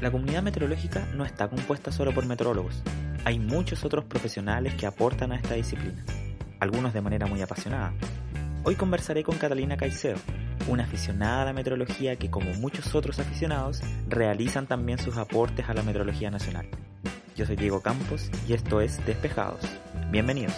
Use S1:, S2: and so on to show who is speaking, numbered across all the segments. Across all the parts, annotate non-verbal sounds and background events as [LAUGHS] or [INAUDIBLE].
S1: La comunidad meteorológica no está compuesta solo por meteorólogos. Hay muchos otros profesionales que aportan a esta disciplina, algunos de manera muy apasionada. Hoy conversaré con Catalina Caicedo, una aficionada a la meteorología que como muchos otros aficionados realizan también sus aportes a la meteorología nacional. Yo soy Diego Campos y esto es Despejados. Bienvenidos.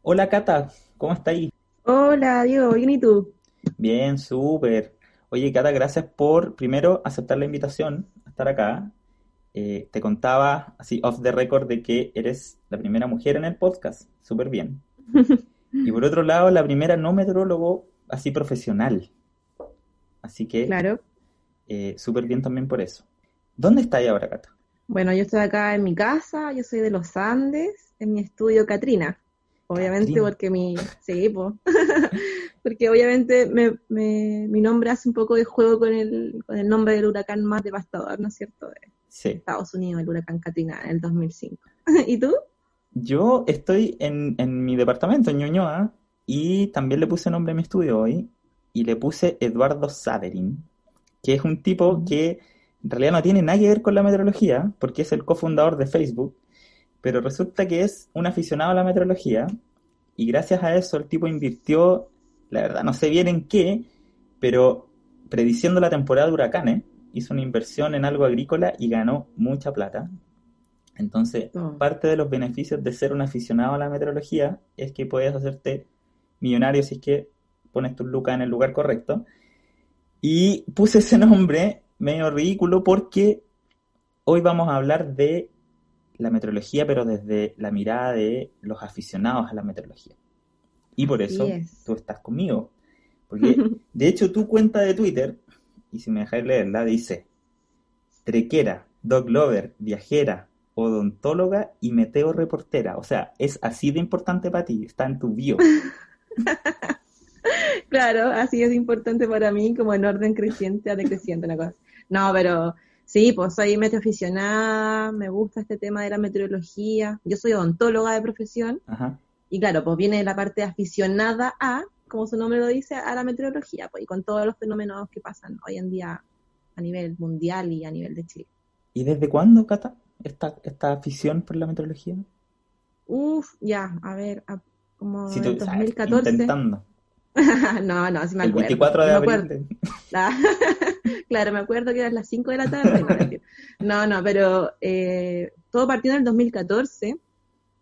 S1: Hola Cata, ¿cómo está ahí?
S2: Hola Diego, ¿bien y tú?
S1: Bien, súper. Oye, Cata, gracias por primero aceptar la invitación a estar acá. Eh, te contaba así off the record de que eres la primera mujer en el podcast, súper bien. [LAUGHS] Y por otro lado, la primera no meteorólogo así profesional. Así que
S2: Claro.
S1: eh, súper bien también por eso. ¿Dónde estáis ahora, Cata?
S2: Bueno, yo estoy acá en mi casa, yo soy de los Andes, en mi estudio Catrina. Obviamente
S1: Catrina.
S2: porque mi... Sí, po. [LAUGHS] porque obviamente me, me- mi nombre hace un poco de juego con el, con el nombre del huracán más devastador, ¿no es cierto? De
S1: Sí.
S2: Estados Unidos, el huracán Katrina, en el 2005. [LAUGHS] ¿Y tú?
S1: Yo estoy en, en mi departamento, en Ñuñoa, y también le puse nombre a mi estudio hoy, y le puse Eduardo Saderin, que es un tipo que en realidad no tiene nada que ver con la meteorología, porque es el cofundador de Facebook, pero resulta que es un aficionado a la meteorología, y gracias a eso el tipo invirtió, la verdad no sé bien en qué, pero prediciendo la temporada de huracanes, hizo una inversión en algo agrícola y ganó mucha plata. Entonces,
S2: Oh.
S1: parte de los beneficios de ser un aficionado a la meteorología es que puedes hacerte millonario si es que pones tus lucas en el lugar correcto. Y puse ese nombre medio ridículo porque hoy vamos a hablar de la meteorología, pero desde la mirada de los aficionados a la meteorología. Y por eso
S2: es.
S1: tú estás conmigo. Porque, [LAUGHS] de hecho, tu cuenta de Twitter, y si me dejáis leerla, dice trequera, dog lover, viajera, odontóloga y meteo reportera. O sea, es así de importante para ti, está en tu bio. [LAUGHS]
S2: Claro, así es importante para mí, como en orden creciente a decreciente, una cosa. No, pero sí, pues soy meteoaficionada, me gusta este tema de la meteorología. Yo soy odontóloga de profesión
S1: Ajá.
S2: y claro, pues viene la parte aficionada a, como su nombre lo dice, a la meteorología, pues y con todos los fenómenos que pasan hoy en día a nivel mundial y a nivel de Chile.
S1: ¿Y desde cuándo, Cata, esta, esta afición por la meteorología?
S2: Uf, ya, a ver, a- como
S1: Si
S2: en
S1: tú,
S2: el
S1: o sea,
S2: 2014.
S1: intentando. [LAUGHS]
S2: no, no, sí me
S1: El
S2: acuerdo.
S1: 24 de
S2: me
S1: abril. de- [LAUGHS]
S2: Ah, [LAUGHS] claro, me acuerdo que eran las 5 de la tarde. No, no, pero eh, todo partió en el 2014.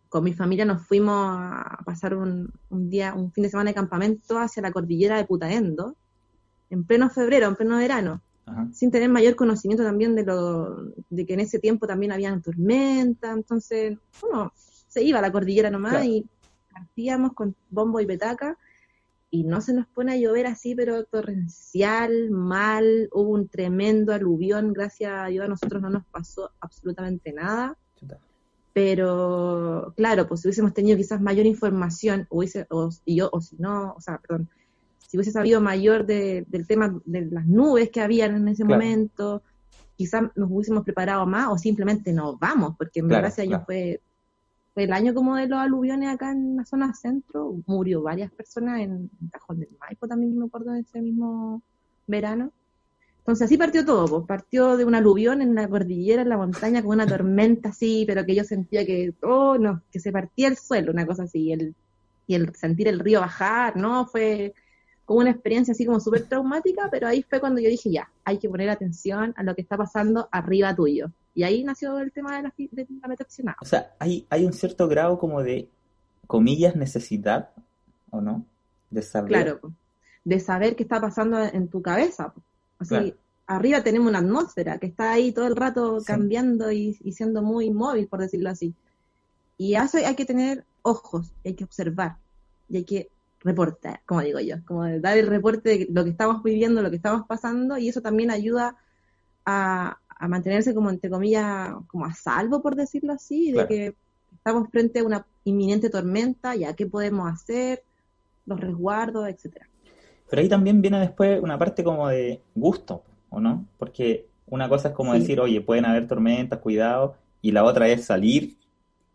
S2: Con mi familia nos fuimos a pasar un, un día, un fin de semana de campamento hacia la cordillera de Putaendo, en pleno febrero, en pleno verano,
S1: Ajá.
S2: sin tener mayor conocimiento también de lo de que en ese tiempo también había tormenta, entonces uno se iba a la cordillera nomás
S1: Claro.
S2: y partíamos con bombo y petaca y no se nos pone a llover así, pero torrencial, mal, hubo un tremendo aluvión, gracias a Dios a nosotros no nos pasó absolutamente nada,
S1: Chuta.
S2: pero claro, pues si hubiésemos tenido quizás mayor información, hubiese, o, y yo, o si no, o sea, perdón, si hubiese sabido mayor de- del tema de las nubes que habían en ese
S1: Claro.
S2: momento, quizás nos hubiésemos preparado más o simplemente nos vamos, porque en
S1: Claro,
S2: verdad ese año
S1: claro.
S2: fue, fue el año como de los aluviones acá en la zona centro, murió varias personas en, en Cajón del Maipo también, me acuerdo de ese mismo verano. Entonces así partió todo, pues partió de un aluvión en la cordillera, en la montaña, con una tormenta así, pero que yo sentía que, oh no, que se partía el suelo, una cosa así, y el, y el sentir el río bajar, ¿no? Fue como una experiencia así como súper traumática, pero ahí fue cuando yo dije, ya, hay que poner atención a lo que está pasando arriba tuyo. Y ahí nació el tema de la, de la.
S1: O sea, hay, hay un cierto grado como de, comillas, necesidad, ¿o no? De saber.
S2: Claro, de saber qué está pasando en tu cabeza. Así,
S1: Claro.
S2: arriba tenemos una atmósfera que está ahí todo el rato cambiando y, siendo muy móvil, por decirlo así. Y a eso hay que tener ojos, hay que observar y hay que reportar, como digo yo, como dar el reporte de lo que estamos viviendo, lo que estamos pasando, y eso también ayuda a, mantenerse como, entre comillas, como a salvo, por decirlo así, de que estamos frente a una inminente tormenta, ya qué podemos hacer, los resguardos, etcétera.
S1: Pero ahí también viene después una parte como de gusto, ¿o no? Porque una cosa es como decir, oye, pueden haber tormentas, cuidado, y la otra es salir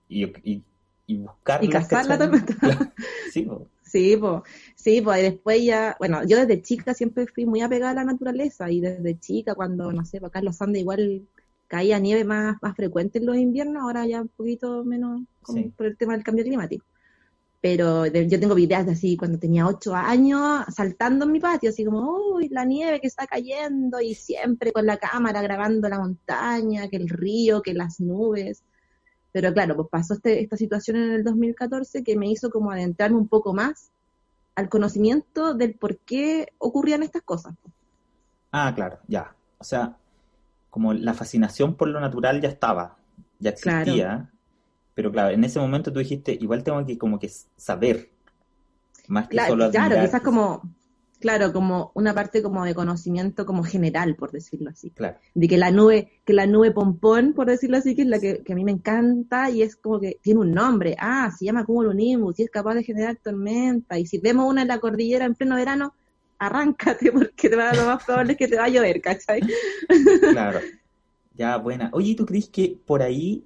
S1: y, y, y buscar...
S2: Y cazar la tormenta. [LAUGHS] sí, Sí, pues, sí, pues, y después ya, bueno, yo desde chica siempre fui muy apegada a la naturaleza y desde chica cuando, no sé, acá en los Andes igual caía nieve más, más frecuente en los inviernos, ahora ya un poquito menos por el tema del cambio climático. Pero yo tengo videos de así cuando tenía ocho años saltando en mi patio, así como, uy, la nieve que está cayendo y siempre con la cámara grabando la montaña, que el río, que las nubes. Pero claro, pues pasó este, esta situación en el 2014 que me hizo como adentrarme un poco más al conocimiento del por qué ocurrían estas cosas.
S1: Ah, claro, ya. O sea, como la fascinación por lo natural ya estaba, ya existía, pero claro, en ese momento tú dijiste, igual tengo que como que saber, más que
S2: claro,
S1: solo
S2: admirar. Claro, quizás como, claro, como una parte como de conocimiento como general, por decirlo así.
S1: Claro.
S2: De que la nube, que la nube pompón, por decirlo así, que es la que, a mí me encanta y es como que tiene un nombre. Ah, se llama cumulonimbus y es capaz de generar tormenta. Y si vemos una en la cordillera en pleno verano, arráncate porque te va, lo más probable es que te va a llover, ¿cachai?
S1: Claro. Ya, buena. Oye, ¿tú crees que por ahí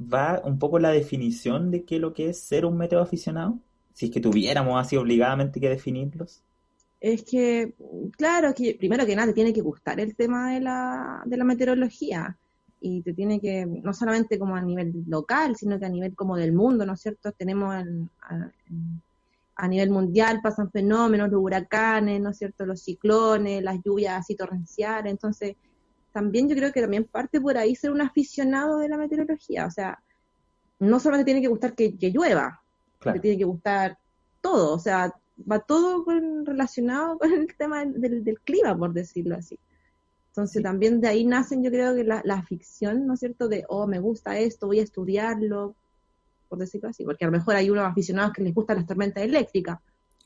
S1: va un poco la definición de qué es lo que es ser un meteo aficionado? Si es que tuviéramos así obligadamente que definirlos.
S2: Es que, claro, que primero que nada te tiene que gustar el tema de la, de la meteorología y te tiene que, no solamente como a nivel local, sino que a nivel como del mundo, ¿no es cierto? Tenemos a, a, nivel mundial pasan fenómenos, los huracanes, ¿no es cierto? Los ciclones, las lluvias así torrenciales, entonces también yo creo que también parte por ahí ser un aficionado de la meteorología. O sea, no solamente tiene que gustar que, llueva, claro. tiene que gustar todo. O sea, va todo relacionado [LAUGHS] con el tema del, clima, por decirlo así. Entonces también de ahí nacen, yo creo que la, la, ficción, ¿no es cierto? De, oh, me gusta esto, voy a estudiarlo, por decirlo así. Porque a lo mejor hay unos aficionados que les gustan las tormentas eléctricas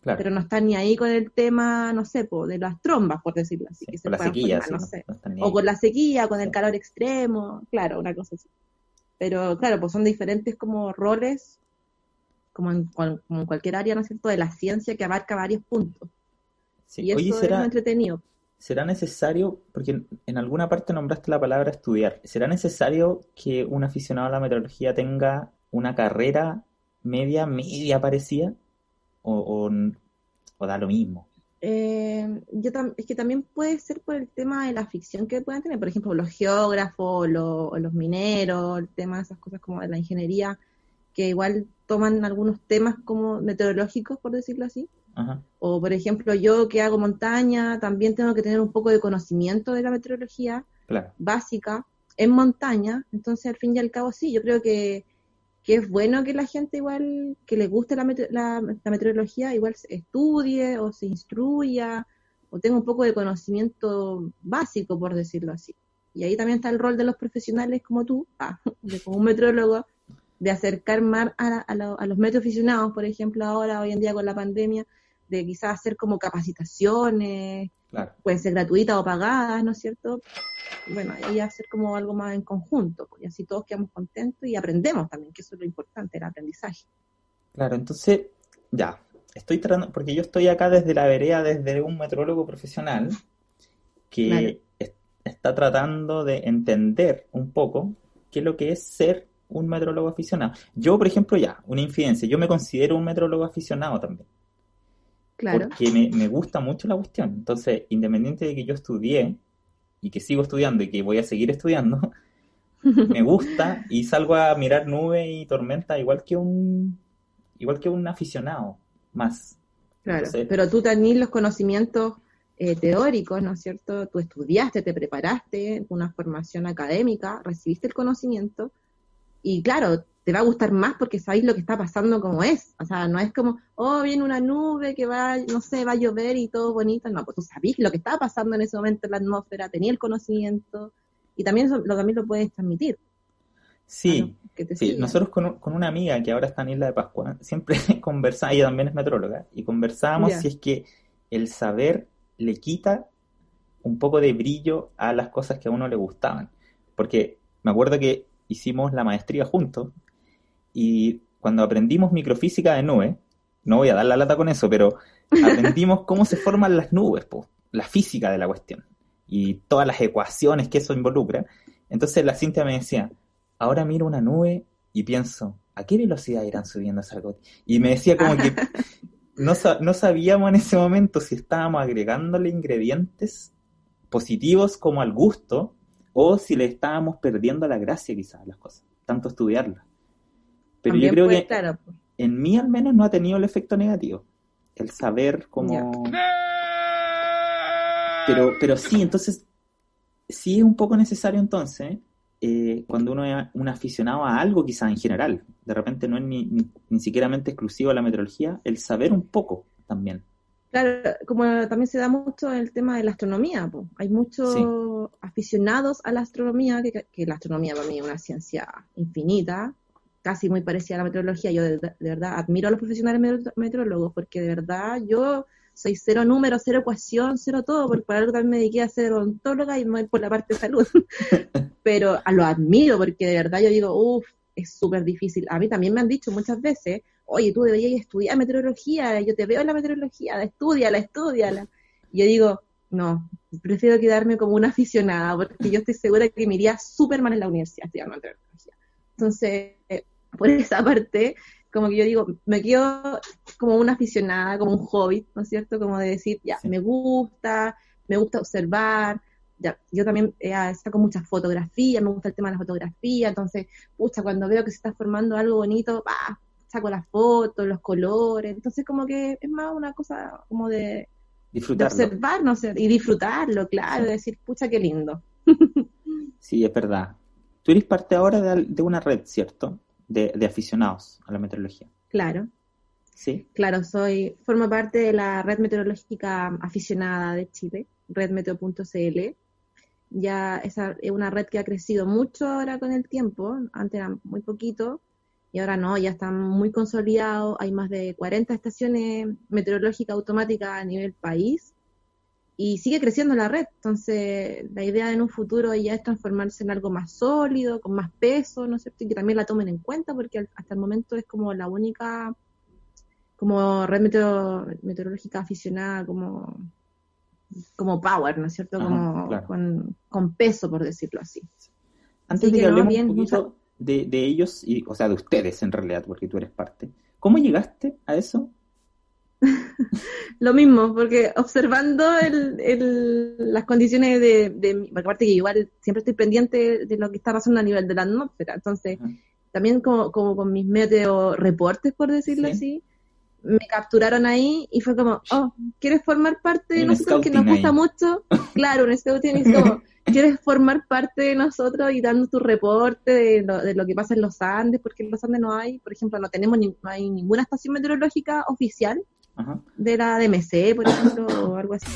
S2: pero no están ni ahí con el tema, no sé, de las trombas, por decirlo así.
S1: la sequía,
S2: no sé. o con la sequía, con el calor extremo, claro, una cosa así. Pero claro, pues son diferentes como roles, como en, cualquier área, ¿no es cierto?, de la ciencia que abarca varios puntos. y eso será, es entretenido.
S1: ¿Será necesario, porque en alguna parte nombraste la palabra estudiar, ¿será necesario que un aficionado a la meteorología tenga una carrera media, media parecida? o, o, da lo mismo?
S2: Eh, yo es que también puede ser por el tema de la ficción que puedan tener, por ejemplo, los geógrafos, los mineros, el tema de esas cosas como de la ingeniería, que igual toman algunos temas como meteorológicos, por decirlo así. O, por ejemplo, yo que hago montaña, también tengo que tener un poco de conocimiento de la meteorología básica en montaña. Entonces, al fin y al cabo, sí, yo creo que que es bueno que la gente igual, que le guste la, la, meteorología, igual se estudie o se instruya o tenga un poco de conocimiento básico, por decirlo así. Y ahí también está el rol de los profesionales como tú, ah, [LAUGHS] como un meteorólogo, de acercar más a, a, los meteoaficionados, por ejemplo, ahora, hoy en día con la pandemia, de quizás hacer como capacitaciones, pueden ser gratuitas o pagadas, ¿no es cierto? Bueno, ahí hacer como algo más en conjunto, pues, y así todos quedamos contentos y aprendemos también, que eso es lo importante, el aprendizaje.
S1: Claro, entonces, ya, estoy tratando, porque yo estoy acá desde la vereda, desde un metrólogo profesional, que está tratando de entender un poco qué es lo que es ser un metrólogo aficionado. Yo, por ejemplo, ya, una infidencia, yo me considero un metrólogo aficionado también. Porque me, gusta mucho la cuestión. Entonces, independiente de que yo estudié y que sigo estudiando y que voy a seguir estudiando, [LAUGHS] me gusta y salgo a mirar nube y tormenta igual que un igual que un aficionado más.
S2: Claro, pero tú tenés los conocimientos eh, teóricos, ¿no es cierto? Tú estudiaste, te preparaste, una formación académica, recibiste el conocimiento, y claro, te va a gustar más porque sabéis lo que está pasando como es. O sea, no es como, oh, viene una nube que va, no sé, va a llover y todo bonito. No, pues tú sabés lo que estaba pasando en ese momento en la atmósfera, tenía el conocimiento y también eso, lo, también lo puedes transmitir.
S1: Sí, sí. nosotros con, con, una amiga que ahora está en Isla de Pascua, siempre [LAUGHS] conversamos, ella también es metróloga, y conversábamos si es que el saber le quita un poco de brillo a las cosas que a uno le gustaban. Porque me acuerdo que hicimos la maestría juntos y cuando aprendimos microfísica de nubes, no voy a dar la lata con eso, pero [LAUGHS] aprendimos cómo se forman las nubes, la física de la cuestión y todas las ecuaciones que eso involucra. Entonces la Cintia me decía, ahora miro una nube y pienso, ¿a qué velocidad irán subiendo esas gotas? Y me decía como que [LAUGHS] no, no sabíamos en ese momento si estábamos agregándole ingredientes positivos como al gusto o si le estábamos perdiendo la gracia quizás a las cosas, tanto estudiarlas. Pero yo creo que en mí al menos no ha tenido el efecto negativo. El saber cómo... Pero, pero sí, entonces, sí es un poco necesario entonces, eh, cuando uno es un aficionado a algo quizás en general, de repente no es ni, ni, siquiera exclusivo a la meteorología, el saber un poco también.
S2: Claro, como también se da mucho el tema de la astronomía, hay muchos aficionados a la astronomía, que, que, la astronomía para mí es una ciencia infinita, casi muy parecida a la meteorología. Yo de, verdad admiro a los profesionales meteorólogos porque de verdad yo soy cero número, cero ecuación, cero todo, porque para algo también me dediqué a ser odontóloga y no por la parte de salud. [LAUGHS] Pero a lo admiro porque de verdad yo digo, uff, es súper difícil. A mí también me han dicho muchas veces, oye, tú deberías estudiar meteorología, yo te veo en la meteorología, estudiala, estudiala. Y yo digo, no, prefiero quedarme como una aficionada, porque yo estoy segura que me iría súper mal en la universidad estudiando meteorología. Entonces, por esa parte, como que yo digo, me quedo como una aficionada, como un hobby, ¿no es cierto? Como de decir, ya, me gusta, me gusta observar, ya, yo también eh, saco muchas fotografías, me gusta el tema de la fotografía, entonces, pucha, cuando veo que se está formando algo bonito, bah, saco las fotos, los colores, entonces como que es más una cosa como de, observar, no sé, y disfrutarlo, claro, de decir, pucha, qué lindo. [LAUGHS]
S1: sí, es verdad. Tú eres parte ahora de una red, ¿cierto? de, aficionados a la meteorología.
S2: Claro.
S1: Sí.
S2: Claro, soy, formo parte de la red meteorológica aficionada de Chile, redmeteo.cl. Ya esa es una red que ha crecido mucho ahora con el tiempo, antes era muy poquito, y ahora no, ya está muy consolidado, hay más de 40 estaciones meteorológicas automáticas a nivel país, y sigue creciendo la red. Entonces, la idea en un futuro ya es transformarse en algo más sólido, con más peso, ¿no es cierto? Y que también la tomen en cuenta, porque hasta el momento es como la única, como red meteorológica aficionada, como, como power, ¿no es cierto? como con, peso, por decirlo así.
S1: Antes de que, hablemos un poquito de, de ellos, y, o sea, de ustedes en realidad, porque tú eres parte, ¿cómo llegaste a eso? [LAUGHS]
S2: Lo mismo, porque observando el, las condiciones de, de, aparte que igual siempre estoy pendiente de lo que está pasando a nivel de la atmósfera, entonces también como, como con mis meteo reportes, por decirlo así, me capturaron ahí y fue como, oh, ¿quieres formar parte de nosotros que nos gusta mucho? [LAUGHS] Claro, un scouting es como, [LAUGHS] ¿quieres formar parte de nosotros y dando tu reporte de lo, de lo que pasa en los Andes? Porque en los Andes no hay, por ejemplo, no tenemos ni, no hay ninguna estación meteorológica oficial de la DMC, por ejemplo, o algo así.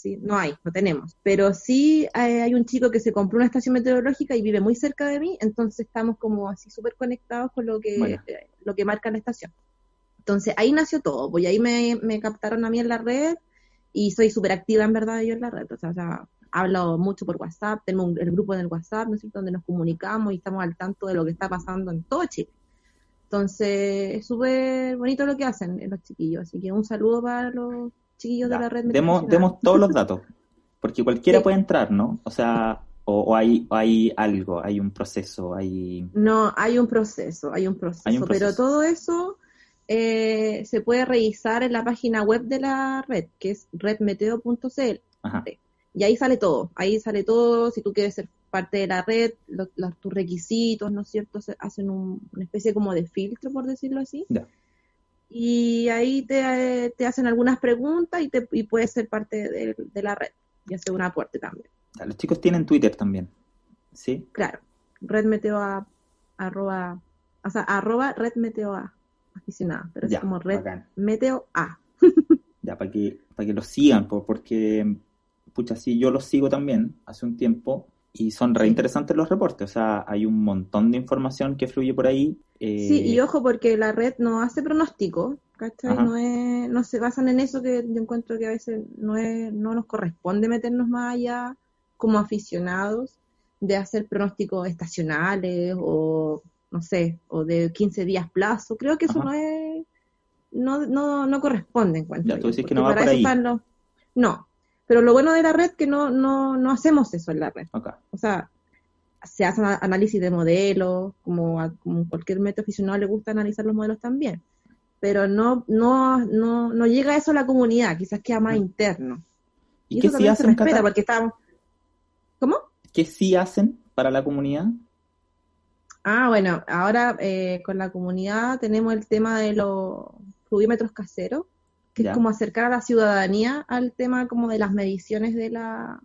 S2: Sí, no hay, no tenemos. Pero sí hay, un chico que se compró una estación meteorológica y vive muy cerca de mí, entonces estamos como así súper conectados con lo que, eh, lo que marca la estación. Entonces ahí nació todo, pues ahí me, captaron a mí en la red y soy súper activa en verdad yo en la red. O sea, hablo mucho por WhatsApp, tengo el grupo en el WhatsApp, ¿no es cierto?, donde nos comunicamos y estamos al tanto de lo que está pasando en todo Chile. Entonces, es súper bonito lo que hacen los chiquillos. Así que un saludo para los chiquillos de la red.
S1: Demos, demos todos los datos, [LAUGHS] porque cualquiera puede entrar, ¿no? O sea, o, hay, hay algo, hay un proceso, hay...
S2: No, hay un proceso, hay un proceso, pero todo eso eh, se puede revisar en la página web de la red, que es redmeteo.cl. Y ahí sale todo, ahí sale todo, si tú quieres ser parte de la red, los, tus requisitos, ¿no es cierto? Se hacen una especie como de filtro, por decirlo así. Y ahí te, hacen algunas preguntas y, te, y puedes ser parte de, la red y hacer un aporte también.
S1: Los chicos tienen Twitter también, ¿sí?
S2: Claro, Red Meteo arroba, o sea, arroba red meteo A, aficionada, pero
S1: Ya,
S2: es como red
S1: bacán.
S2: meteo A.
S1: Ya, para que, para que los sigan, po, porque, pucha, sí, yo los sigo también hace un tiempo y son re interesantes los reportes. O sea, hay un montón de información que fluye por ahí. eh,
S2: Sí, y ojo porque la red no hace pronóstico, ¿cachai?
S1: Ajá.
S2: No, es, no se basan en eso que yo encuentro que a veces no, es, no nos corresponde meternos más allá como aficionados de hacer pronósticos estacionales o, no sé, o de 15 días plazo. Creo que eso
S1: Ajá.
S2: no es, no, no, no corresponde, encuentro
S1: Ya, tú dices que no va por ahí.
S2: los- No, pero lo bueno de la red es que no, no, no hacemos eso en la red o sea, se hacen a- análisis de modelos, como a como cualquier método aficionado le gusta analizar los modelos también, pero no, no, no, no llega eso a la comunidad, quizás queda más interno.
S1: ¿Y,
S2: Y,
S1: qué
S2: eso
S1: sí
S2: también se
S1: hacen,
S2: respeta, porque estamos... ¿Cómo?
S1: ¿Qué sí hacen para la comunidad?
S2: Ah, bueno, ahora eh, con la comunidad tenemos el tema de los fluvímetros caseros, que
S1: Ya.
S2: es como acercar a la ciudadanía al tema como de las mediciones de la,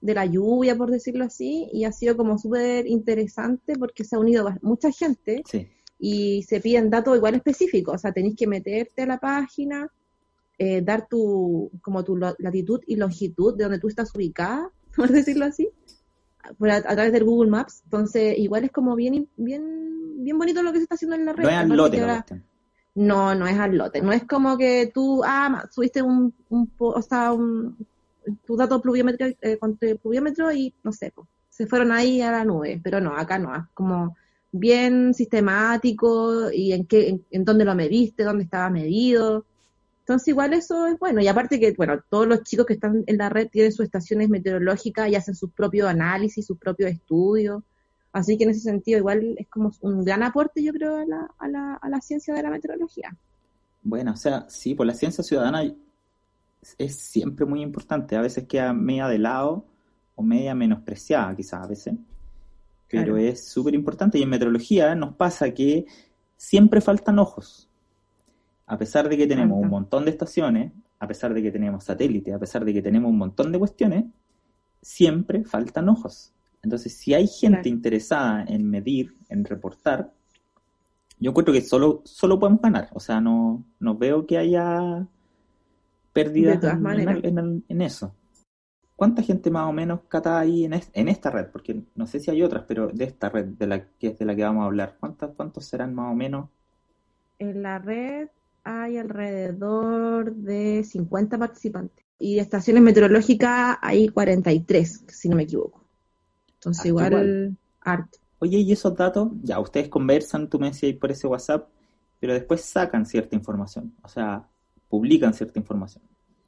S2: de la lluvia, por decirlo así, y ha sido como súper interesante porque se ha unido mucha gente
S1: Sí.
S2: y se piden datos igual específicos, o sea, tenéis que meterte a la página, eh, dar tu, como tu latitud y longitud de donde tú estás ubicada, [LAUGHS] por decirlo así, por a, a través del Google Maps, entonces igual es como bien, bien, bien bonito lo que se está haciendo en la red.
S1: No
S2: no, no es al lote. No es como que tú, ah, subiste un, un o sea, un, tu dato pluviométrico, eh, con tu pluviómetro y no sé, po, se fueron ahí a la nube. Pero no, acá no, es como bien sistemático y en qué, en, en dónde lo mediste, dónde estaba medido. Entonces igual eso es bueno. Y aparte que, bueno, todos los chicos que están en la red tienen sus estaciones meteorológicas y hacen sus propios análisis, sus propios estudios. Así que en ese sentido igual es como un gran aporte, yo creo, a la, a la, a la ciencia de la meteorología.
S1: Bueno, o sea, sí, por la ciencia ciudadana es siempre muy importante. A veces queda media de lado o media menospreciada, quizás a veces. Pero
S2: Claro.
S1: es súper importante. Y en meteorología nos pasa que siempre faltan ojos. A pesar de que tenemos
S2: Falta.
S1: un montón de estaciones, a pesar de que tenemos satélites, a pesar de que tenemos un montón de cuestiones, siempre faltan ojos. Entonces, si hay gente
S2: Claro.
S1: interesada en medir, en reportar, yo encuentro que solo, solo podemos ganar. O sea, no, no veo que haya pérdidas
S2: De todas
S1: en,
S2: maneras.
S1: en- en- en eso. ¿Cuánta gente más o menos cata ahí en, es- en esta red? Porque no sé si hay otras, pero de esta red de la que es de la que vamos a hablar, ¿cuántas, cuántos serán más o menos?
S2: En la red hay alrededor de 50 participantes. Y de estaciones meteorológicas hay 43, si no me equivoco. Entonces
S1: Harto
S2: igual,
S1: igual.
S2: harto.
S1: Oye, ¿y esos datos? Ya, ustedes conversan, tú me decías por ese WhatsApp, pero después sacan cierta información, o sea, publican cierta información.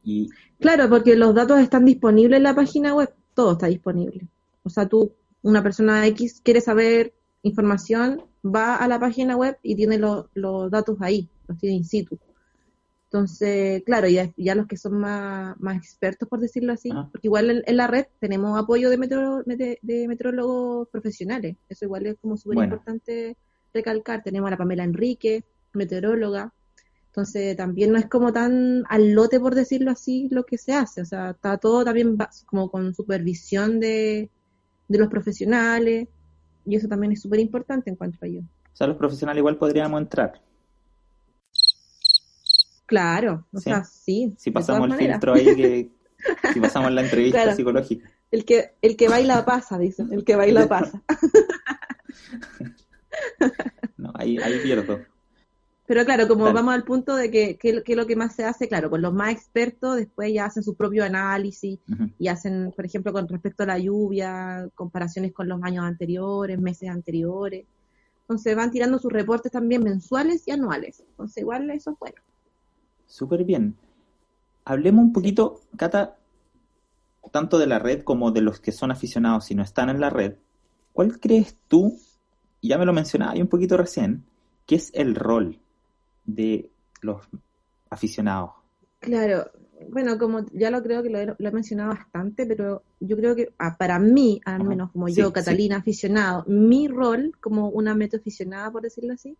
S1: Y
S2: Claro, porque los datos están disponibles en la página web, todo está disponible. O sea, tú, una persona X quiere saber información, va a la página web y tiene lo- los datos ahí, los tiene in situ. Entonces, claro, ya, ya los que son más, más expertos, por decirlo así,
S1: Ajá.
S2: porque igual en, en la red tenemos apoyo de, mete- de meteorólogos profesionales, eso igual es como súper
S1: Bueno.
S2: importante recalcar. Tenemos a la Pamela Enrique, meteoróloga, entonces también no es como tan al lote, por decirlo así, lo que se hace. O sea, está todo también va- como con supervisión de, de los profesionales. Y eso también es súper importante, encuentro yo.
S1: o sea, los profesionales igual podríamos entrar.
S2: Claro, o
S1: Sí.
S2: sea, sí.
S1: Si pasamos el
S2: maneras.
S1: filtro ahí, que, [LAUGHS] si pasamos la entrevista
S2: Claro.
S1: psicológica.
S2: El que, el que baila pasa, dicen. El que baila pasa. [LAUGHS]
S1: No, ahí, ahí pierdo.
S2: Pero claro, como
S1: Claro.
S2: vamos al punto de que, que, que lo que más se hace, claro, con los más expertos después ya hacen su propio análisis y hacen, por ejemplo, con respecto a la lluvia, comparaciones con los años anteriores, meses anteriores. Entonces van tirando sus reportes también mensuales y anuales. Entonces igual eso es bueno.
S1: Súper bien. Hablemos un poquito, Cata, tanto de la red como de los que son aficionados y no están en la red. ¿Cuál crees tú, y ya me lo mencionaba un poquito recién, que es el rol de los aficionados?
S2: Claro, bueno, como ya lo creo que lo he, lo he mencionado bastante, pero yo creo que ah, para mí, al menos como
S1: Sí,
S2: yo,
S1: sí.
S2: Catalina, aficionado, mi rol como una metaficionada, por decirlo así,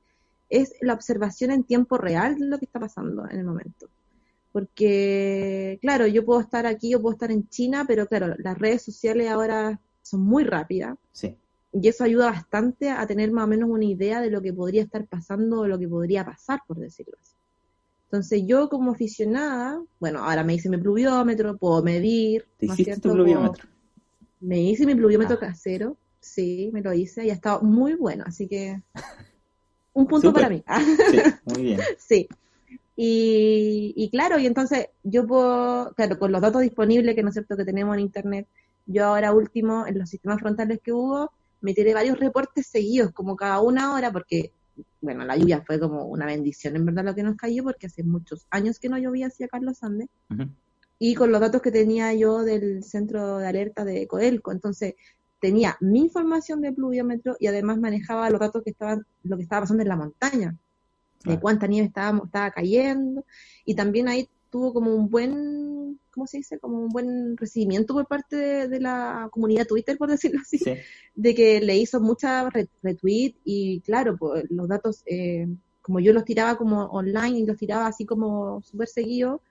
S2: es la observación en tiempo real de lo que está pasando en el momento. Porque, claro, yo puedo estar aquí, yo puedo estar en China, pero claro, las redes sociales ahora son muy rápidas
S1: Sí,
S2: y eso ayuda bastante a tener más o menos una idea de lo que podría estar pasando o lo que podría pasar, por decirlo así. Entonces yo como aficionada, bueno, ahora me hice mi pluviómetro, puedo medir.
S1: ¿Te
S2: ¿no es
S1: hiciste
S2: cierto?
S1: tu pluviómetro?
S2: Me hice mi pluviómetro
S1: Ah.
S2: casero, sí, me lo hice y ha estado muy bueno, así que [LAUGHS] un punto para mí. [LAUGHS]
S1: Sí, muy bien.
S2: Sí. Y, y claro, y entonces yo puedo, claro, con los datos disponibles que no es cierto que tenemos en internet, yo ahora último, en los sistemas frontales que hubo, me tiré varios reportes seguidos, como cada una hora, porque, bueno, la lluvia fue como una bendición, en verdad, lo que nos cayó, porque hace muchos años que no llovía hacia Carlos Andes, y con los datos que tenía yo del centro de alerta de Codelco, entonces tenía mi información de pluviómetro y además manejaba los datos que estaban, lo que estaba pasando en la montaña de cuánta nieve estaba, estaba cayendo, y también ahí tuvo como un buen, ¿cómo se dice? Como un buen recibimiento por parte de, de la comunidad Twitter, por decirlo así,
S1: Sí.
S2: de que le hizo mucha re- retweet y claro, pues los datos, eh, como yo los tiraba como online y los tiraba así como súper seguido,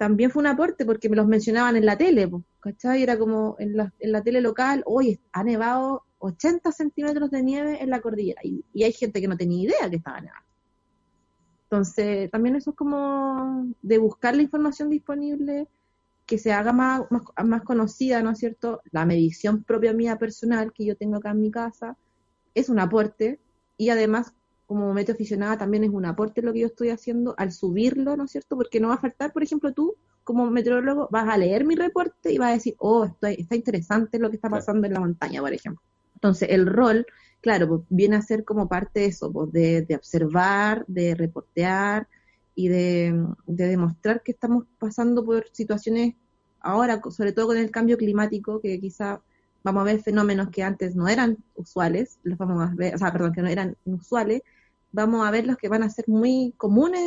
S2: también fue un aporte porque me los mencionaban en la tele, ¿cachai? Era como en la, en la tele local, hoy ha nevado 80 centímetros de nieve en la cordillera y, y hay gente que no tenía idea que estaba nevando. Entonces, también eso es como de buscar la información disponible, que se haga más, más, más conocida, ¿no es cierto? La medición propia mía personal que yo tengo acá en mi casa es un aporte y además como meteo aficionada también es un aporte lo que yo estoy haciendo al subirlo, ¿no es cierto? Porque no va a faltar, por ejemplo, tú como meteorólogo vas a leer mi reporte y vas a decir, oh, esto, está interesante lo que está
S1: Claro.
S2: pasando en la montaña, por ejemplo. Entonces, el rol, claro, pues, viene a ser como parte de eso, pues, de, de observar, de reportear y de, de demostrar que estamos pasando por situaciones ahora, sobre todo con el cambio climático, que quizá vamos a ver fenómenos que antes no eran usuales, los vamos a ver, o sea, perdón, que no eran inusuales, vamos a ver los que van a ser muy comunes.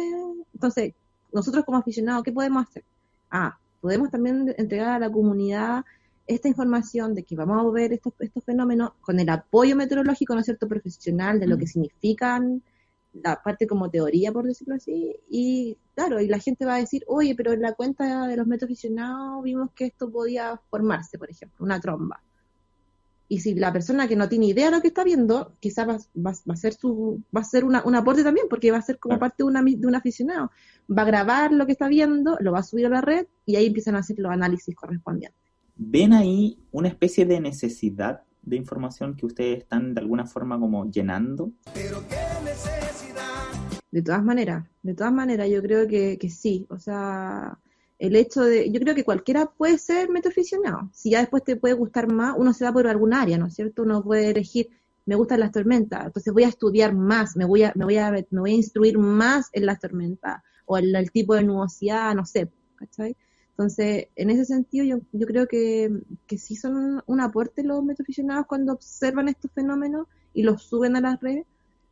S2: Entonces, nosotros como aficionados, ¿qué podemos hacer? Ah, podemos también entregar a la comunidad esta información de que vamos a ver estos, estos fenómenos con el apoyo meteorológico, ¿no es cierto?, profesional, de lo que
S1: Mm.
S2: significan, la parte como teoría, por decirlo así, y claro, y la gente va a decir, oye, pero en la cuenta de los meteoaficionados vimos que esto podía formarse, por ejemplo, una tromba. Y si la persona que no tiene idea de lo que está viendo, quizás va, va- va a ser su, va a ser una, un aporte también, porque va a ser como parte de, una, de un aficionado. Va a grabar lo que está viendo, lo va a subir a la red y ahí empiezan a hacer los análisis correspondientes.
S1: ¿Ven ahí una especie de necesidad de información que ustedes están de alguna forma como llenando?
S2: De todas maneras, de todas maneras, yo creo que, que sí. O sea, el hecho de, yo creo que cualquiera puede ser metaficionado. Si ya después te puede gustar más, uno se va por algún área, ¿no es cierto? Uno puede elegir, me gustan las tormentas, entonces voy a estudiar más, me voy a, me voy a, me voy a instruir más en las tormentas o en el tipo de nubosidad, no sé, ¿cachai? Entonces, en ese sentido, yo, yo creo que, que sí son un aporte los metaficionados cuando observan estos fenómenos y los suben a las redes,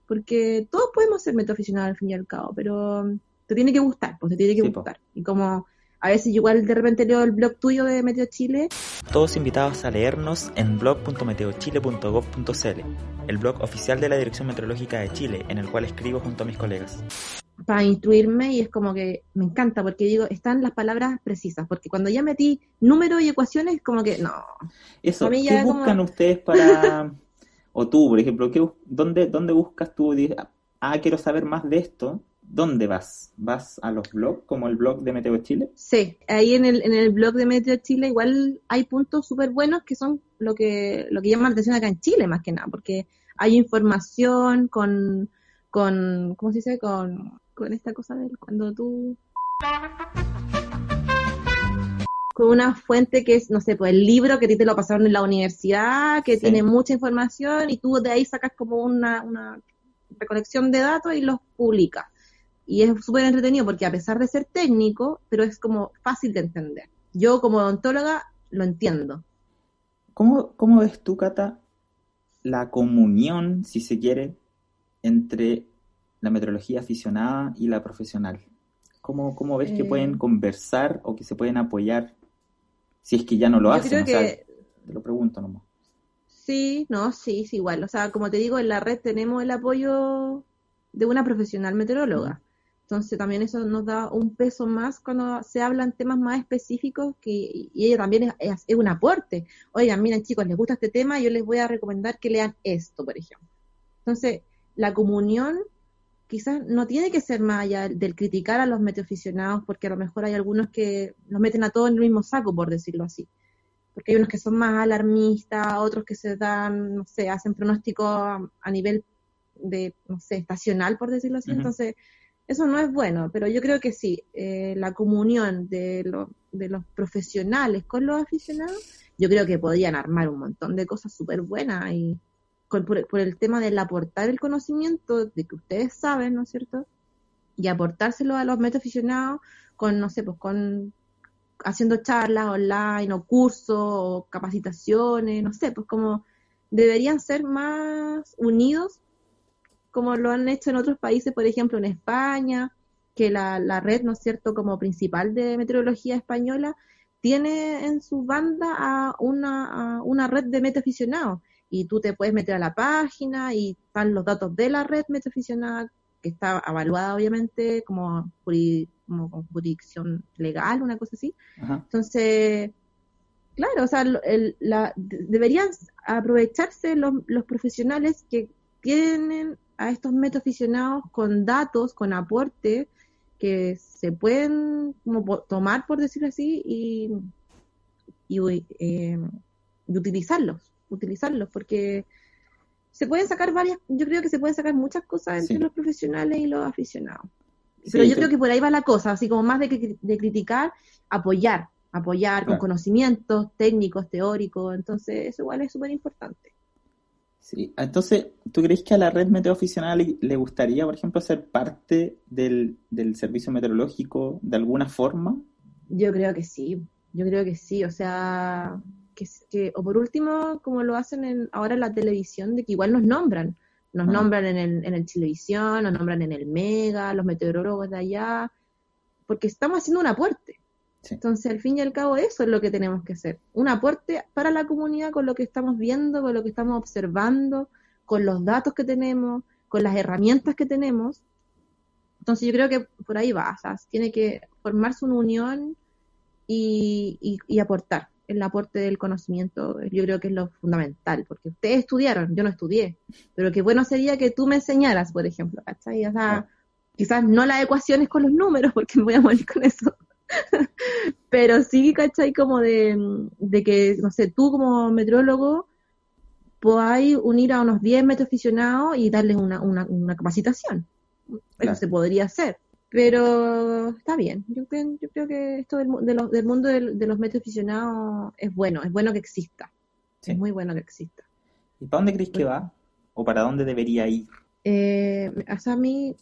S2: porque todos podemos ser metaficionados al fin y al cabo, pero te tiene que gustar, pues te tiene que
S1: Sí, po.
S2: gustar. Y como a veces igual de repente leo el blog tuyo de Meteo Chile,
S3: Todos invitados a leernos en blog.meteochile.gov.cl, el blog oficial de la Dirección Meteorológica de Chile, en el cual escribo junto a mis colegas.
S2: para instruirme y es como que me encanta porque digo, están las palabras precisas, porque cuando ya metí números y ecuaciones, como que no,
S1: Eso, ¿qué
S2: es como-
S1: buscan ustedes para... [LAUGHS] o tú, por ejemplo, ¿qué, bus- dónde, ¿dónde buscas tú? Ah, quiero saber más de esto. ¿Dónde vas? ¿Vas a los blogs, como el blog de Meteo Chile?
S2: Sí, ahí en el, en el blog de Meteo Chile igual hay puntos súper buenos que son lo que, lo que llama la atención acá en Chile más que nada, porque hay información con, con ¿cómo se dice? Con, con esta cosa de cuando tú... Con una fuente que es, no sé, pues el libro que a ti te lo pasaron en la universidad, que
S1: Sí.
S2: tiene mucha información y tú de ahí sacas como una, una recolección de datos y los publicas. Y es súper entretenido porque a pesar de ser técnico, pero es como fácil de entender. Yo como odontóloga lo entiendo.
S1: ¿Cómo, cómo ves tú, Cata, la comunión, si se quiere, entre la meteorología aficionada y la profesional? ¿Cómo, cómo ves que
S2: Eh.
S1: pueden conversar o que se pueden apoyar si es que ya no lo
S2: Yo
S1: hacen?
S2: creo
S1: O sea,
S2: que
S1: te lo pregunto nomás.
S2: sí, no, sí, sí, igual. O sea, como te digo, en la red tenemos el apoyo de una profesional meteoróloga. Entonces también eso nos da un peso más cuando se hablan temas más específicos que, y ella también es, es, un aporte. Oigan, miren chicos, les gusta este tema, yo les voy a recomendar que lean esto, por ejemplo. Entonces, la comunión quizás no tiene que ser más allá del criticar a los metaficionados, porque a lo mejor hay algunos que los meten a todos en el mismo saco, por decirlo así. Porque hay unos que son más alarmistas, otros que se dan, no sé, hacen pronósticos a, nivel de, no sé, estacional, por decirlo así. Entonces, eso no es bueno, pero yo creo que sí, eh, la comunión de, de los profesionales con los aficionados, yo creo que podrían armar un montón de cosas súper buenas y por, el tema del aportar el conocimiento de que ustedes saben, ¿no es cierto? Y aportárselo a los metaficionados con, no sé, pues con haciendo charlas online o cursos o capacitaciones, no sé, pues como deberían ser más unidos como lo han hecho en otros países, por ejemplo en España, que la, la red, ¿no es cierto?, como principal de meteorología española, tiene en su banda a una, a una red de metaficionados. Y tú te puedes meter a la página y están los datos de la red metaficionada, que está evaluada obviamente como, como jurisdicción legal, una cosa así. Entonces, claro, o sea, el, la, deberían aprovecharse los, los profesionales que tienen a estos metaficionados con datos, con aporte, que se pueden como, tomar, por decirlo así, y, y, eh, utilizarlos, utilizarlos, porque se pueden sacar varias, yo creo que se pueden sacar muchas cosas entre los profesionales y los aficionados. Pero yo creo que por ahí va la cosa, así como más de, de criticar, apoyar, apoyar con conocimientos técnicos, teóricos, entonces eso igual es súper importante.
S1: Sí, entonces, ¿tú crees que a la red meteoaficional le gustaría, por ejemplo, ser parte del, servicio meteorológico de alguna forma?
S2: Yo creo que sí, yo creo que sí, o sea, que, o por último, como lo hacen en, ahora en la televisión, de que igual nos nombran, nos ah. nombran en el, en el televisión, nos nombran en el Mega, los meteorólogos de allá, porque estamos haciendo un aporte. Entonces, al fin y al cabo, eso es lo que tenemos que hacer. Un aporte para la comunidad con lo que estamos viendo, con lo que estamos observando, con los datos que tenemos, con las herramientas que tenemos. Entonces, yo creo que por ahí va. O sea, tiene que formarse una unión y, y, aportar. El aporte del conocimiento, yo creo que es lo fundamental, porque ustedes estudiaron, yo no estudié, pero qué bueno sería que tú me enseñaras, por ejemplo, ¿cachai? O sea, quizás no las ecuaciones con los números, porque me voy a morir con eso, pero sí, ¿cachai? Como de, que, no sé, tú como metrólogo podáis unir a unos 10 aficionados y darles una, una, una capacitación. Eso se podría hacer. Pero está bien. Yo creo, yo creo que esto del, del mundo de los aficionados es bueno, es bueno que exista. Es muy bueno que exista.
S1: ¿Y para dónde crees que va? ¿O para dónde debería ir?
S2: Eh, a mí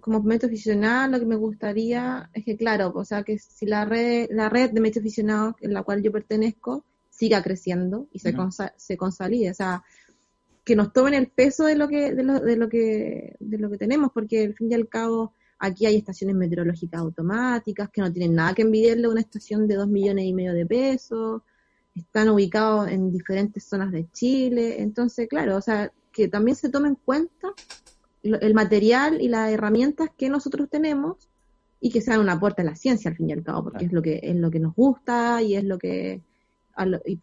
S2: como aficionado, lo que me gustaría es que, claro, o sea, que si la red, la red de aficionados en la cual yo pertenezco siga creciendo y se, se consolide, o sea, que nos tomen el peso de lo que, de lo, de lo que, de lo que tenemos, porque al fin y al cabo aquí hay estaciones meteorológicas automáticas que no tienen nada que envidiarle a una estación de dos millones y medio de pesos, están ubicados en diferentes zonas de Chile, entonces, claro, o sea, que también se tome en cuenta el material y las herramientas que nosotros tenemos y que sean un aporte a la ciencia al fin y al cabo, porque es lo que es lo que nos gusta y es lo que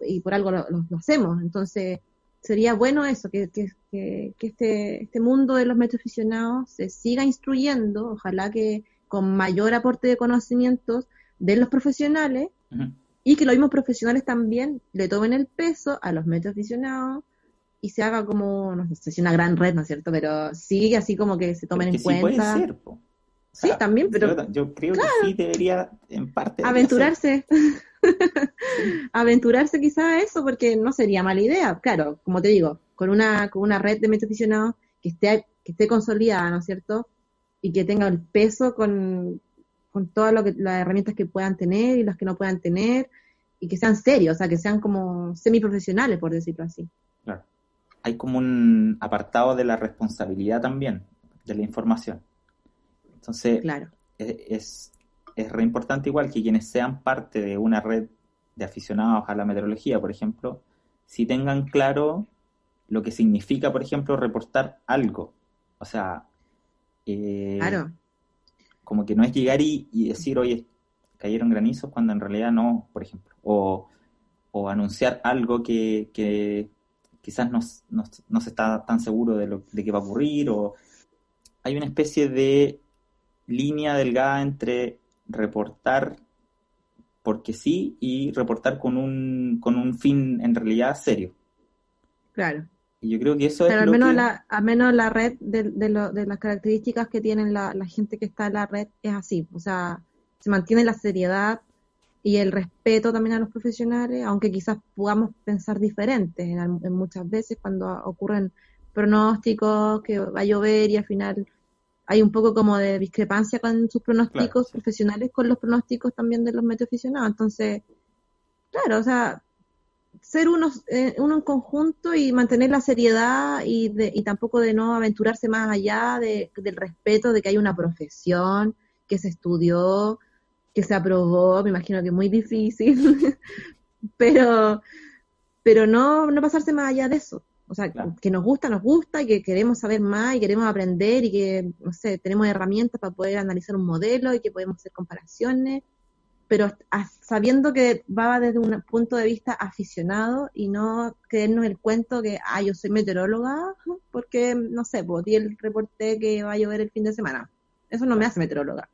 S2: y, por algo lo, hacemos. Entonces sería bueno eso, que, que, que, este, este mundo de los metaficionados se siga instruyendo, ojalá que con mayor aporte de conocimientos de los profesionales y que los mismos profesionales también le tomen el peso a los metaficionados y se haga como, no sé si una gran red, ¿no es cierto? Pero sí, así como que se tomen en cuenta. Puede ser, sí, también, pero.
S1: Yo, creo que sí debería, en parte.
S2: Aventurarse. [LAUGHS] Aventurarse quizá a eso, porque no sería mala idea. Claro, como te digo, con una, con una red de metaficionados que esté, que esté consolidada, ¿no es cierto? Y que tenga el peso con, con todas las herramientas que puedan tener y las que no puedan tener, y que sean serios, o sea, que sean como semiprofesionales, por decirlo así.
S1: Claro hay como un apartado de la responsabilidad también de la información. Entonces, claro. es, es, re importante igual que quienes sean parte de una red de aficionados a la meteorología, por ejemplo, si tengan claro lo que significa, por ejemplo, reportar algo. O sea,
S2: eh, claro.
S1: como que no es llegar y, y decir, oye, cayeron granizos cuando en realidad no, por ejemplo. O, o anunciar algo que, que quizás no, no, no, se está tan seguro de, lo, de qué va a ocurrir. O hay una especie de línea delgada entre reportar porque sí y reportar con un, con un fin en realidad serio.
S2: Claro.
S1: Y yo creo que eso es
S2: Pero al
S1: lo
S2: menos,
S1: que...
S2: la, al menos la red de, de, lo- de las características que tienen la, la gente que está en la red es así. O sea, se mantiene la seriedad y el respeto también a los profesionales, aunque quizás podamos pensar diferentes en, muchas veces cuando ocurren pronósticos que va a llover y al final hay un poco como de discrepancia con sus pronósticos
S1: Claro,
S2: profesionales con los pronósticos también de los meteoaficionados. Entonces, claro, o sea, ser uno, eh, uno en conjunto y mantener la seriedad y, de, y tampoco de no aventurarse más allá de, del respeto de que hay una profesión que se estudió, que se aprobó, me imagino que muy difícil, [LAUGHS] pero, pero no, no pasarse más allá de eso. O sea,
S1: Claro.
S2: que nos gusta, nos gusta y que queremos saber más y queremos aprender y que, no sé, tenemos herramientas para poder analizar un modelo y que podemos hacer comparaciones pero a- sabiendo que va desde un punto de vista aficionado y no creernos el cuento que, ah, yo soy meteoróloga [LAUGHS] porque, no sé, pues di el reporte que va a llover el fin de semana. Eso no me hace meteoróloga.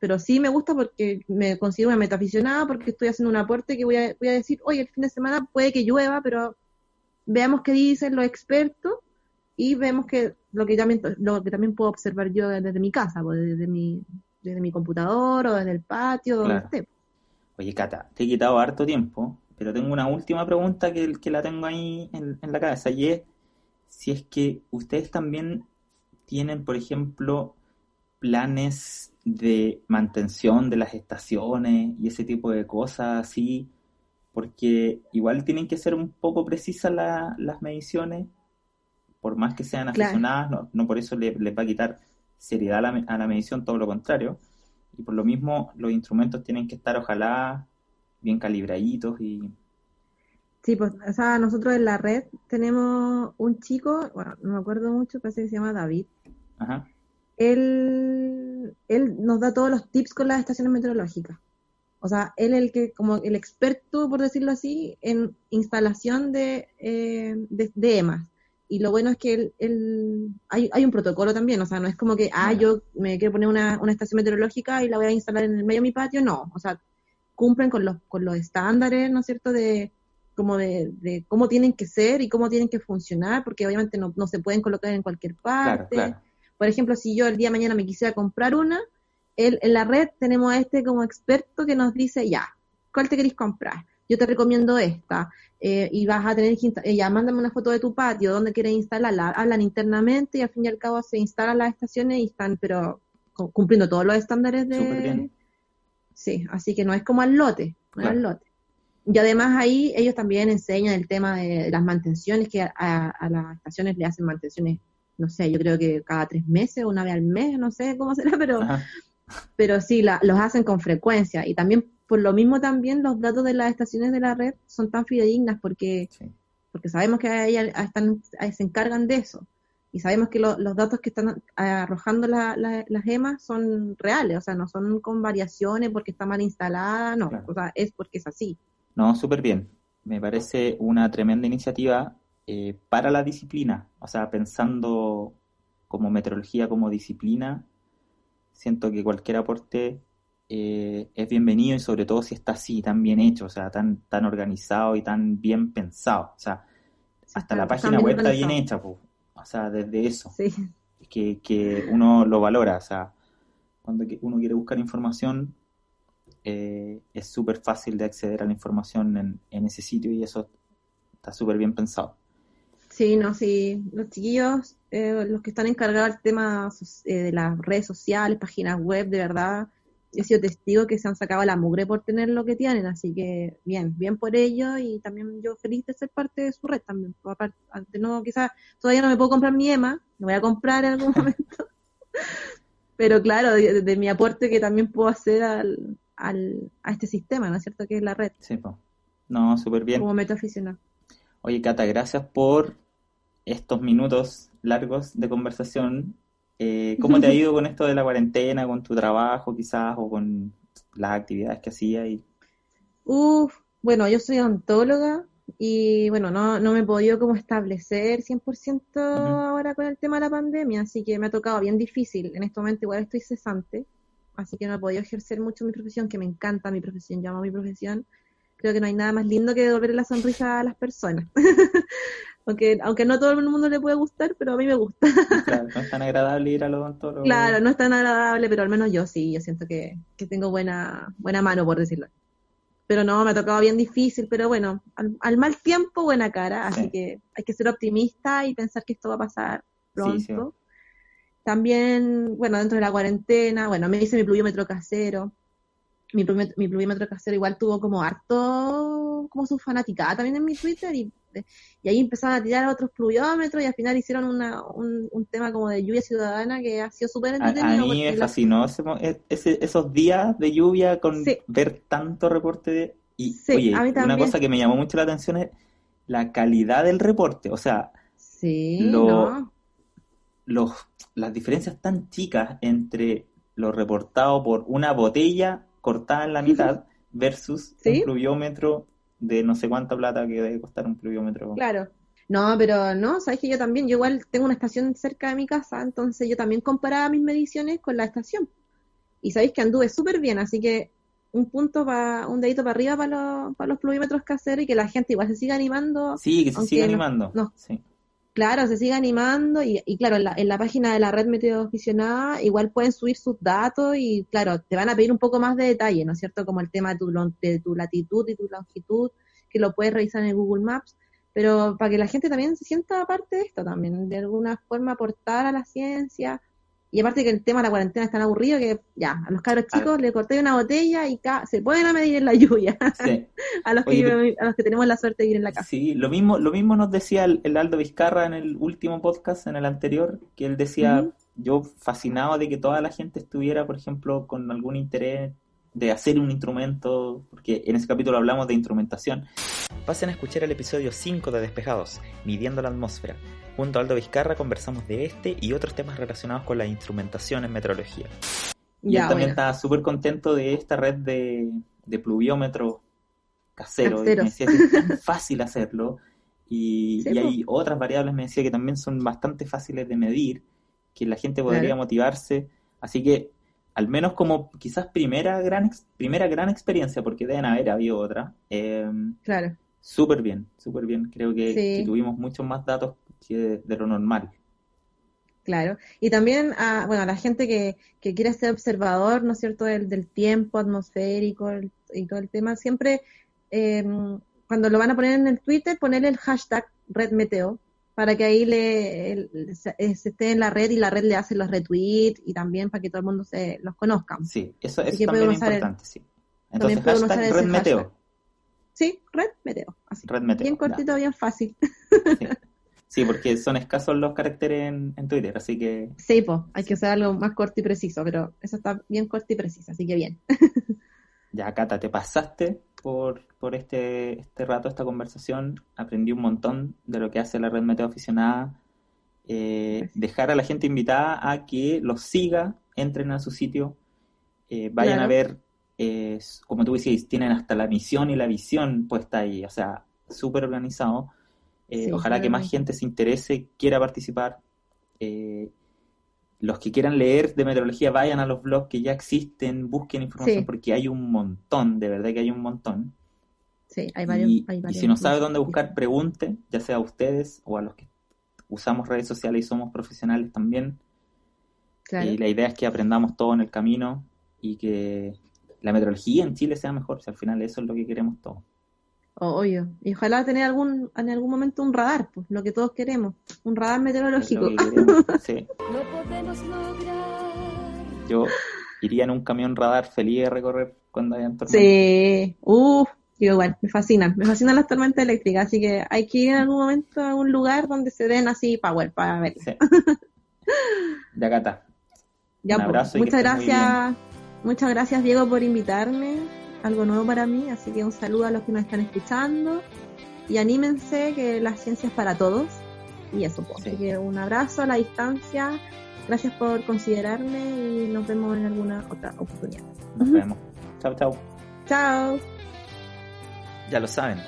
S2: Pero sí me gusta porque me considero una metaficionada porque estoy haciendo un aporte que voy a, voy a decir, oye, el fin de semana puede que llueva, pero veamos qué dicen los expertos y vemos que lo que también, lo que también puedo observar yo desde mi casa, pues, desde mi, desde mi computador o desde el patio, donde
S1: Claro.
S2: esté.
S1: Oye, Cata, te he quitado harto tiempo, pero tengo una última pregunta que, que la tengo ahí en, en la cabeza y es si es que ustedes también tienen, por ejemplo, planes de mantención de las estaciones y ese tipo de cosas así, porque igual tienen que ser un poco precisas la- las mediciones, por más que sean
S2: Claro.
S1: aficionadas, no, no por eso le- va a quitar seriedad a la, a la medición, todo lo contrario. Y por lo mismo, los instrumentos tienen que estar, ojalá, bien calibraditos y...
S2: Sí, pues, o sea, nosotros en la red tenemos un chico, bueno, no me acuerdo mucho, parece que se llama David.
S1: Ajá,
S2: Él, él nos da todos los tips con las estaciones meteorológicas. O sea, él es el que, como el experto, por decirlo así, en instalación de, eh, de, de EMAs. Y lo bueno es que él, él- hay, hay un protocolo también, o sea, no es como que, ah, yo me quiero poner una, una estación meteorológica y la voy a instalar en el medio de mi patio, no, o sea, cumplen con los, con los estándares, ¿no es cierto?, de como de, de cómo tienen que ser y cómo tienen que funcionar, porque obviamente no, no se pueden colocar en cualquier
S1: claro,
S2: parte.
S1: claro.
S2: Por ejemplo, si yo el día de mañana me quisiera comprar una, en la red tenemos a este como experto que nos dice, ya, ¿cuál te queréis comprar? Yo te recomiendo esta. eh, y vas a tener que eh, ya, mándame una foto de tu patio, dónde quieres instalarla. Hablan internamente y al fin y al cabo se instalan las estaciones y están, pero cu- cumpliendo todos los estándares de...
S1: Súper bien.
S2: Sí, así que no es como al lote, no es al lote. Y además ahí ellos también enseñan el tema de las mantenciones, que a, a- a las estaciones le hacen mantenciones, no sé, yo creo que cada tres meses, una vez al mes, no sé cómo será, pero,
S1: Ajá,
S2: pero sí, la- los hacen con frecuencia. Y también, por lo mismo también, los datos de las estaciones de la red son tan fidedignas porque,
S1: sí.
S2: porque sabemos que ellas están, se encargan de eso. Y sabemos que lo- los datos que están arrojando la- la- las gemas son reales, o sea, no son con variaciones porque está mal instalada, no,
S1: Claro.
S2: o sea, es porque es así.
S1: No, súper bien. Me parece una tremenda iniciativa eh, para la disciplina. O sea, pensando como meteorología, como disciplina, siento que cualquier aporte eh, es bienvenido y sobre todo si está así, tan bien hecho, o sea, tan, tan organizado y tan bien pensado. O sea, hasta
S2: Está-
S1: la página web está bien hecha, po. O sea, desde eso,
S2: Sí,
S1: que, que uno lo valora. O sea, cuando uno quiere buscar información, eh, es súper fácil de acceder a la información en, en ese sitio y eso está súper bien pensado.
S2: Sí, no, sí, los chiquillos, eh, los que están encargados del tema eh, de las redes sociales, páginas web, de verdad, he sido testigo que se han sacado la mugre por tener lo que tienen, así que bien, bien por ello y también yo feliz de ser parte de su red también. Aparte, no, quizás todavía no me puedo comprar mi EMA, lo voy a comprar en algún [LAUGHS] momento, pero claro, de, de mi aporte que también puedo hacer al, al, a este sistema, ¿no es cierto? Que es la red,
S1: Sí, po. No, súper bien.
S2: como metaficional.
S1: Oye, Cata, gracias por estos minutos largos de conversación. Eh, ¿Cómo te ha ido con esto de la cuarentena, con tu trabajo quizás, o con las actividades que hacías? Y...
S2: Uf, bueno, yo soy ontóloga y bueno, no, no me he podido como establecer 100% ahora con el tema de la pandemia, así que me ha tocado bien difícil. En este momento igual estoy cesante, así que no he podido ejercer mucho mi profesión, que me encanta mi profesión, llamo mi profesión. Creo que no hay nada más lindo que devolver la sonrisa a las personas. [LAUGHS] aunque, aunque no todo el mundo le puede gustar, pero a mí me gusta. [LAUGHS]
S1: Claro, no es tan agradable ir a los odontólogos.
S2: Claro, no es tan agradable, pero al menos yo sí, yo siento que, que tengo buena, buena mano, por decirlo. Pero no, me ha tocado bien difícil, pero bueno, al, mal tiempo, buena cara, así que hay que ser optimista y pensar que esto va a pasar pronto. También, bueno, dentro de la cuarentena, bueno, me hice mi pluviómetro casero. Mi, mi pluviómetro casero igual tuvo como harto, como su fanaticada también en mi Twitter y y ahí empezaron a tirar otros pluviómetros y al final hicieron una, un, tema como de lluvia ciudadana que ha sido súper entretenido.
S1: A, mí me fascinó e, esos días de lluvia con ver tanto reporte de... Y oye, una cosa que me llamó mucho la atención es la calidad del reporte, o sea, los, las diferencias tan chicas entre lo reportado por una botella cortada en la mitad versus un pluviómetro de no sé cuánta plata que debe costar un pluviómetro.
S2: Claro. No, pero no, sabes que yo también, yo igual tengo una estación cerca de mi casa, entonces yo también comparaba mis mediciones con la estación. Y sabéis que anduve súper bien, así que un punto para, un dedito para arriba para los, para los pluviómetros caseros y que la gente igual se siga animando.
S1: Sí, que se siga animando. sí.
S2: Claro, se sigue animando y, y claro, en la, en la, página de la red meteoaficionada igual pueden subir sus datos y claro, te van a pedir un poco más de detalle, ¿no es cierto? Como el tema de tu, latitud y tu longitud, que lo puedes revisar en Google Maps, pero para que la gente también se sienta parte de esto también, de alguna forma aportar a la ciencia, y aparte que el tema de la cuarentena es tan aburrido que ya, a los cabros chicos le corté una botella y se pueden a medir en la lluvia. [LAUGHS] a, los que, a los que tenemos la suerte de ir en la casa.
S1: Sí, lo mismo, lo mismo nos decía el, Aldo Vizcarra en el último podcast, en el anterior, que él decía, yo fascinado de que toda la gente estuviera, por ejemplo, con algún interés de hacer un instrumento, porque en ese capítulo hablamos de instrumentación.
S3: Pasen a escuchar el episodio 5 de Despejados, Midiendo la Atmósfera. Junto a Aldo Vizcarra conversamos de este y otros temas relacionados con la instrumentación en meteorología.
S1: Y él también está súper contento de esta red de, de pluviómetros caseros. me decía que es tan fácil hacerlo. Y, [LAUGHS] hay otras variables, me decía, que también son bastante fáciles de medir, que la gente podría motivarse. Así que al menos como quizás primera gran primera gran experiencia, porque deben haber habido otra. Eh,
S2: claro.
S1: Súper bien, súper bien. Creo que, tuvimos muchos más datos que de, lo normal.
S2: Claro. Y también a, bueno, a la gente que, que quiere ser observador, ¿no es cierto?, del, del tiempo atmosférico y todo el tema, siempre em, cuando lo van a poner en el Twitter, ponerle el hashtag RedMeteo para que ahí le, se, esté en la red y la red le hace los retweets y también para que todo el mundo se los conozca.
S1: Sí, eso, es también importante, sí. Entonces, hashtag Red Meteo.
S2: Sí, Red Meteo. Así.
S1: Red Meteo.
S2: Bien cortito, bien fácil.
S1: Sí. [LAUGHS] porque son escasos los caracteres en, en Twitter, así que...
S2: Sí, pues, hay que usar algo más corto y preciso, pero eso está bien corto y preciso, así que bien. [LAUGHS]
S1: ya, Cata, te pasaste por, por este, este rato, esta conversación. Aprendí un montón de lo que hace la red Meteo Aficionada. Eh, dejar a la gente invitada a que los siga, entren a su sitio, eh, vayan a ver, eh, como tú decís, tienen hasta la misión y la visión puesta ahí, o sea, súper organizado. Ojalá que más gente se interese, quiera participar. los que quieran leer de meteorología, vayan a los blogs que ya existen, busquen información porque hay un montón, de verdad que hay un montón.
S2: Sí, hay varios.
S1: Y, si no sabe dónde buscar, pregunte, ya sea a ustedes o a los que usamos redes sociales y somos profesionales también. Y la idea es que aprendamos todo en el camino y que la meteorología en Chile sea mejor, si al final eso es lo que queremos todos.
S2: Oye, y ojalá tener algún, en algún momento un radar, pues lo que todos queremos, un radar meteorológico. [LAUGHS]
S1: sí. Yo iría en un camión radar feliz de recorrer cuando hayan tormentas.
S2: Sí, uff, igual, me fascinan, me fascinan las tormentas eléctricas, así que hay que ir en algún momento a un lugar donde se den así power para ver. Sí. [LAUGHS]
S1: ya, Cata.
S2: Ya, pues, muchas gracias, muchas gracias Diego por invitarme algo nuevo para mí, así que un saludo a los que nos están escuchando y anímense que la ciencia es para todos y eso, pues. así que un abrazo a la distancia Gracias por considerarme y nos vemos en alguna otra oportunidad.
S4: Nos vemos. Chao, chao.
S2: Chao.
S1: Ya lo saben,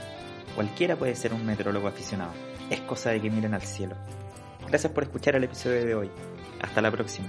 S1: cualquiera puede ser un meteorólogo aficionado. Es cosa de que miren al cielo. Gracias por escuchar el episodio de hoy. Hasta la próxima.